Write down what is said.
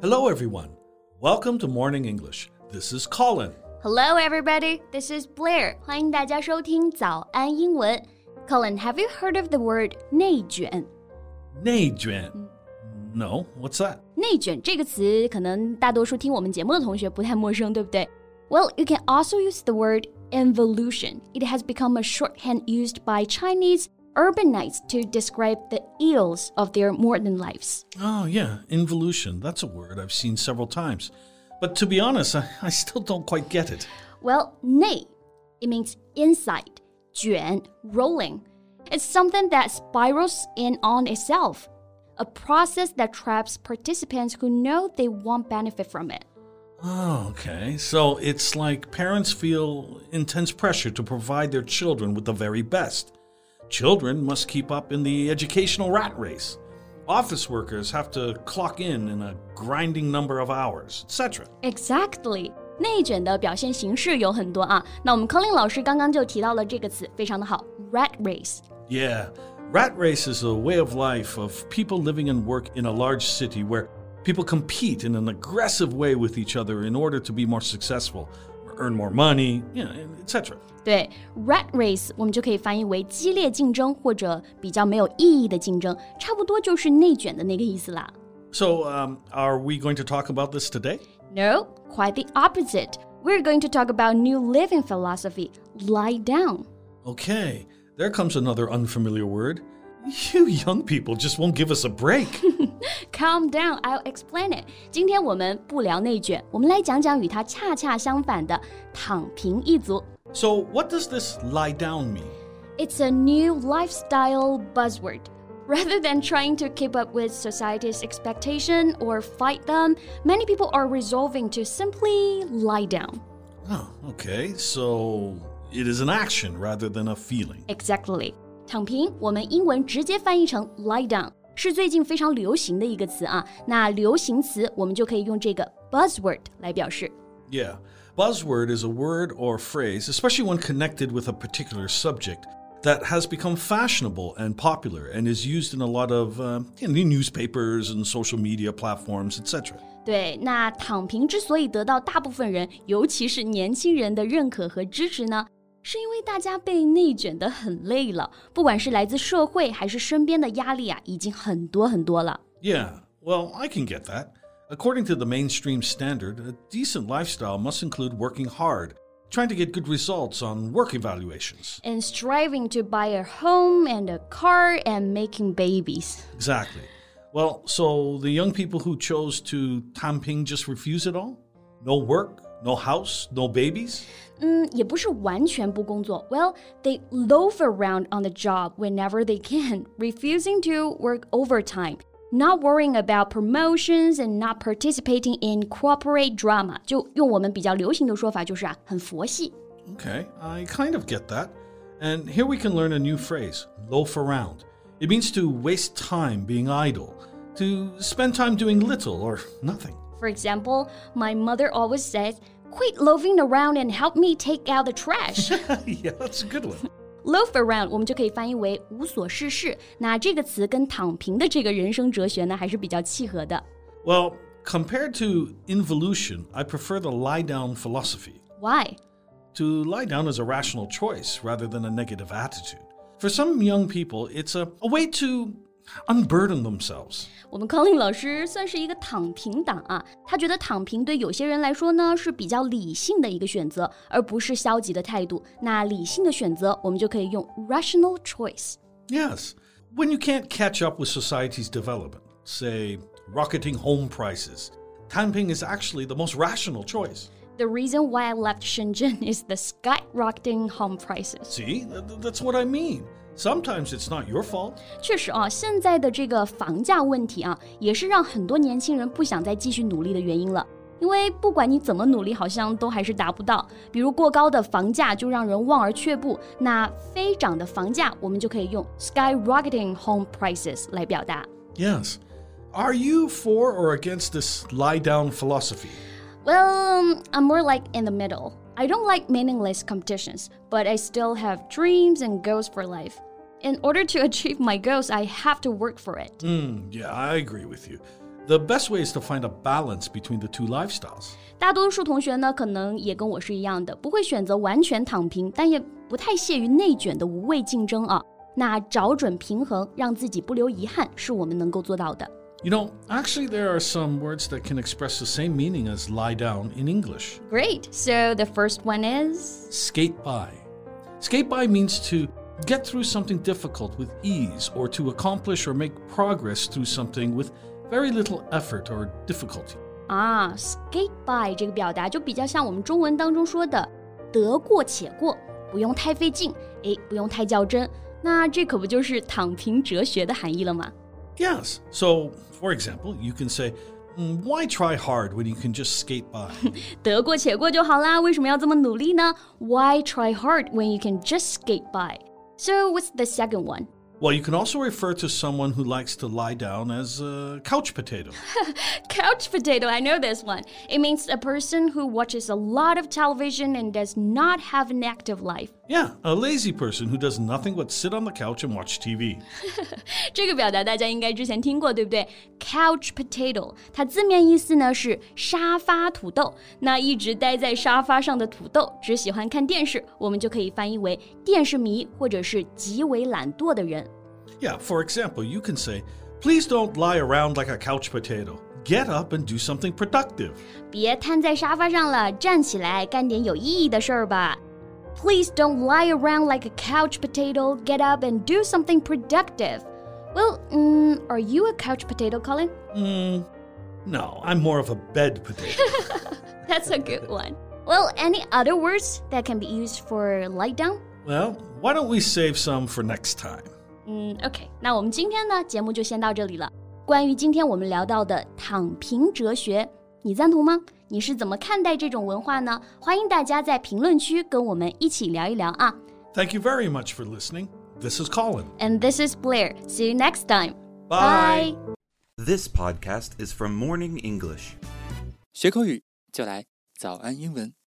Hello, everyone. Welcome to Morning English. This is Colin. Hello, everybody. This is Blair. 欢迎大家收听早安英文。Colin, have you heard of the word 内卷？内卷. No, what's that? 内卷这个词，可能大多数听我们节目的同学不太陌生，对不对？Well, you can also use the word involution. It has become a shorthand used by Chinese urbanites to describe the ills of their modern lives. Oh, yeah, involution. That's a word I've seen several times. But to be honest, I, I still don't quite get it. Well, 内, it means inside, 卷, rolling. It's something that spirals in on itself, a process that traps participants who know they won't benefit from it. Oh, okay. So it's like parents feel intense pressure to provide their children with the very best. Children must keep up in the educational rat race. Office workers have to clock in in a grinding number of hours, etc. Exactly. 内卷的表现形式有很多啊。那我们康林老师刚刚就提到了这个词，非常的好，rat race。Yeah, rat race is a way of life of people living and work in a large city where people compete in an aggressive way with each other in order to be more successful, earn more money, you know, etc. 对，rat race 我们就可以翻译为激烈竞争或者比较没有意义的竞争，差不多就是内卷的那个意思啦。So, um, are we going to talk about this today? No, quite the opposite. We're going to talk about new living philosophy, lie down. Okay, there comes another unfamiliar word. You young people just won't give us a break. Calm down, I'll explain it. 今天我们不聊内卷，我们来讲讲与它恰恰相反的躺平一族。So, what does this lie down mean? It's a new lifestyle buzzword. Rather than trying to keep up with society's expectation or fight them, many people are resolving to simply lie down. Oh, okay. So, it is an action rather than a feeling. Exactly. 躺平，我们英文直接翻译成 lie down，是最近非常流行的一个词啊。那流行词我们就可以用这个 buzzword 来表示。Yeah. Buzzword is a word or phrase, especially when connected with a particular subject, that has become fashionable and popular and is used in a lot of uh, newspapers and social media platforms, etc. 对，那躺平之所以得到大部分人，尤其是年轻人的认可和支持呢， yeah well, I can get that. According to the mainstream standard, a decent lifestyle must include working hard, trying to get good results on work evaluations, and striving to buy a home and a car and making babies. Exactly. Well, so the young people who chose to Tangping just refuse it all? No work, no house, no babies? Well, they loaf around on the job whenever they can, refusing to work overtime not worrying about promotions and not participating in corporate drama，就用我们比较流行的说法就是啊，很佛系。Okay, I kind of get that. And here we can learn a new phrase, loaf around. It means to waste time being idle, to spend time doing little or nothing. For example, my mother always says, quit loafing around and help me take out the trash. yeah, that's a good one. Loaf around 我们就可以翻译为无所事事。那这个词跟躺平的这个人生哲学呢，还是比较契合的。Well, compared to involution, I prefer the lie down philosophy. Why? To lie down is a rational choice rather than a negative attitude. For some young people, it's a, a way to unburden themselves. Colin 老师算是一个躺平党啊，他觉得躺平对有些人来说呢是比较理性的一个选择，而不是消极的态度。那理性的选择，我们就可以用 rational choice。Yes, when you can't catch up with society's development, say rocketing home prices, tangping is actually the most rational choice. The reason why I left Shenzhen is the skyrocketing home prices. See, that's what I mean. Sometimes it's not your fault. 确实啊，现在的这个房价问题啊，也是让很多年轻人不想再继续努力的原因了。因为不管你怎么努力，好像都还是达不到。比如过高的房价就让人望而却步，那飞涨的房价，我们就可以用 skyrocketing home prices 来表达。Yes. Are you for or against this lie down philosophy? Well, I'm more like in the middle. I don't like meaningless competitions, but I still have dreams and goals for life. In order to achieve my goals, I have to work for it. Mm, yeah, I agree with you. The best way is to find a balance between the two lifestyles. 大多数同学呢，可能也跟我是一样的，不会选择完全躺平，但也不太屑于内卷的无谓竞争啊。那找准平衡，让自己不留遗憾，是我们能够做到的。 You know, actually, there are some words that can express the same meaning as lie down in English. Great. So the first one is skate by. Skate by means to get through something difficult with ease or to accomplish or make progress through something with very little effort or difficulty. 啊，skate by 这个表达就比较像我们中文当中说的“得过且过”，不用太费劲，诶，不用太较真。那这可不就是躺平哲学的含义了吗 ？Yes. So, for example, you can say, mm, "Why try hard when you can just skate by?" 得过且过就好啦，为什么要这么努力呢？Why try hard when you can just skate by? So, what's the second one? Well, you can also refer to someone who likes to lie down as a couch potato. couch potato, I know this one. It means a person who watches a lot of television and does not have an active life. Yeah, a lazy person who does nothing but sit on the couch and watch TV. 这个表达大家应该之前听过，对不对？Couch potato，它字面意思呢是沙发土豆。那一直待在沙发上的土豆，只喜欢看电视，我们就可以翻译为电视迷或者是极为懒惰的人。Yeah, for example, you can say, Please don't lie around like a couch potato. Get up and do something productive. 别瘫在沙发上了，站起来干点有意义的事儿吧。 Please don't lie around like a couch potato. Get up and do something productive. Well, mm, are you a couch potato, Colin? Mm, no, I'm more of a bed potato. That's a good one. Well, any other words that can be used for lie down? Well, why don't we save some for next time? 嗯，OK，那我们今天呢节目就先到这里了。关于今天我们聊到的躺平哲学， 你赞同吗？你是怎么看待这种文化呢？欢迎大家在评论区跟我们一起聊一聊啊！Thank you very much for listening. This is Colin. And this is Blair. See you next time. Bye. This podcast is from Morning English. 学口语就来早安英文。